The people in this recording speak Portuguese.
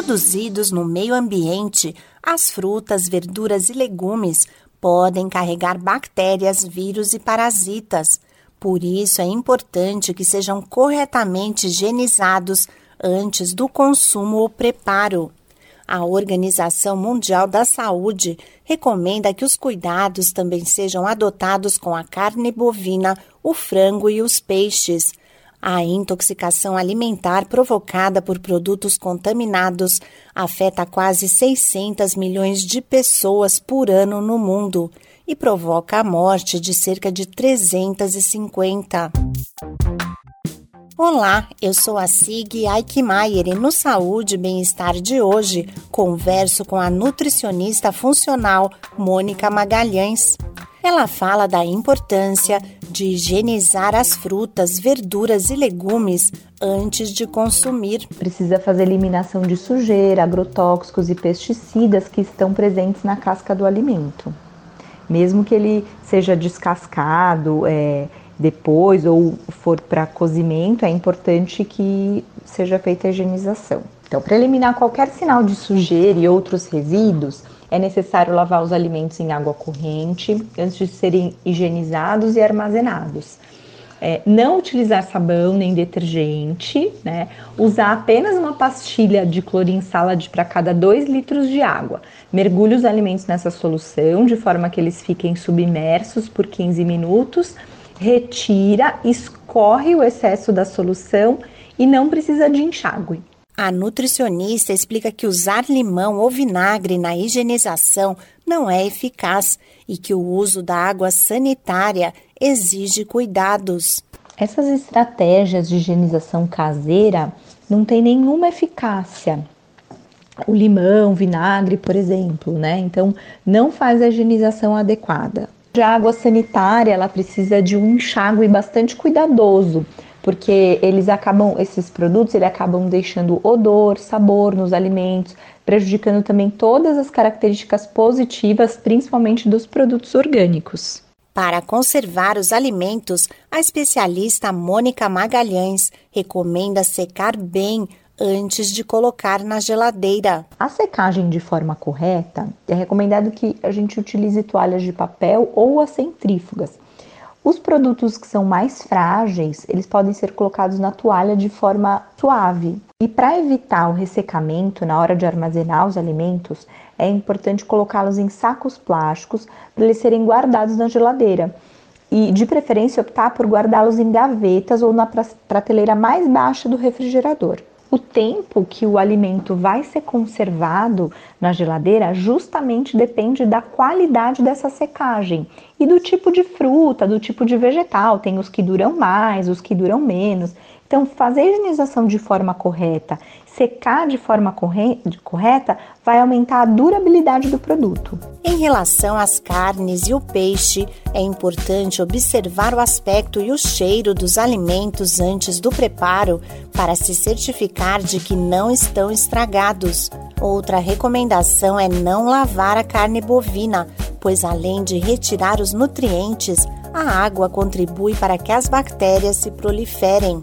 Produzidos no meio ambiente, as frutas, verduras e legumes podem carregar bactérias, vírus e parasitas. Por isso é importante que sejam corretamente higienizados antes do consumo ou preparo. A Organização Mundial da Saúde recomenda que os cuidados também sejam adotados com a carne bovina, o frango e os peixes. A intoxicação alimentar provocada por produtos contaminados afeta quase 600 milhões de pessoas por ano no mundo e provoca a morte de cerca de 350. Olá, eu sou a Sig Aikmaier e no Saúde e Bem-Estar de hoje converso com a nutricionista funcional Mônica Magalhães. Ela fala da importância de higienizar as frutas, verduras e legumes antes de consumir. Precisa fazer eliminação de sujeira, agrotóxicos e pesticidas que estão presentes na casca do alimento. Mesmo que ele seja descascado é, depois ou for para cozimento, é importante que seja feita a higienização. Então, para eliminar qualquer sinal de sujeira e outros resíduos, é necessário lavar os alimentos em água corrente antes de serem higienizados e armazenados. É, não utilizar sabão nem detergente, né? Usar apenas uma pastilha de clorinsalade para cada 2 litros de água. Mergulhe os alimentos nessa solução de forma que eles fiquem submersos por 15 minutos. Retira, escorre o excesso da solução e não precisa de enxágue. A nutricionista explica que usar limão ou vinagre na higienização não é eficaz e que o uso da água sanitária exige cuidados. Essas estratégias de higienização caseira não têm nenhuma eficácia. O limão, vinagre, por exemplo, né? Então, não faz a higienização adequada. Já a água sanitária, ela precisa de um enxágue bastante cuidadoso porque eles acabam, esses produtos, eles acabam deixando odor, sabor nos alimentos, prejudicando também todas as características positivas, principalmente dos produtos orgânicos. Para conservar os alimentos, a especialista Mônica Magalhães recomenda secar bem antes de colocar na geladeira. A secagem de forma correta é recomendado que a gente utilize toalhas de papel ou as centrífugas os produtos que são mais frágeis, eles podem ser colocados na toalha de forma suave. E para evitar o ressecamento na hora de armazenar os alimentos, é importante colocá-los em sacos plásticos para eles serem guardados na geladeira. E de preferência optar por guardá-los em gavetas ou na prateleira mais baixa do refrigerador. O tempo que o alimento vai ser conservado na geladeira justamente depende da qualidade dessa secagem e do tipo de fruta, do tipo de vegetal. Tem os que duram mais, os que duram menos. Então, fazer a higienização de forma correta, secar de forma correta, vai aumentar a durabilidade do produto. Em relação às carnes e o peixe, é importante observar o aspecto e o cheiro dos alimentos antes do preparo para se certificar de que não estão estragados. Outra recomendação é não lavar a carne bovina, pois além de retirar os nutrientes, a água contribui para que as bactérias se proliferem.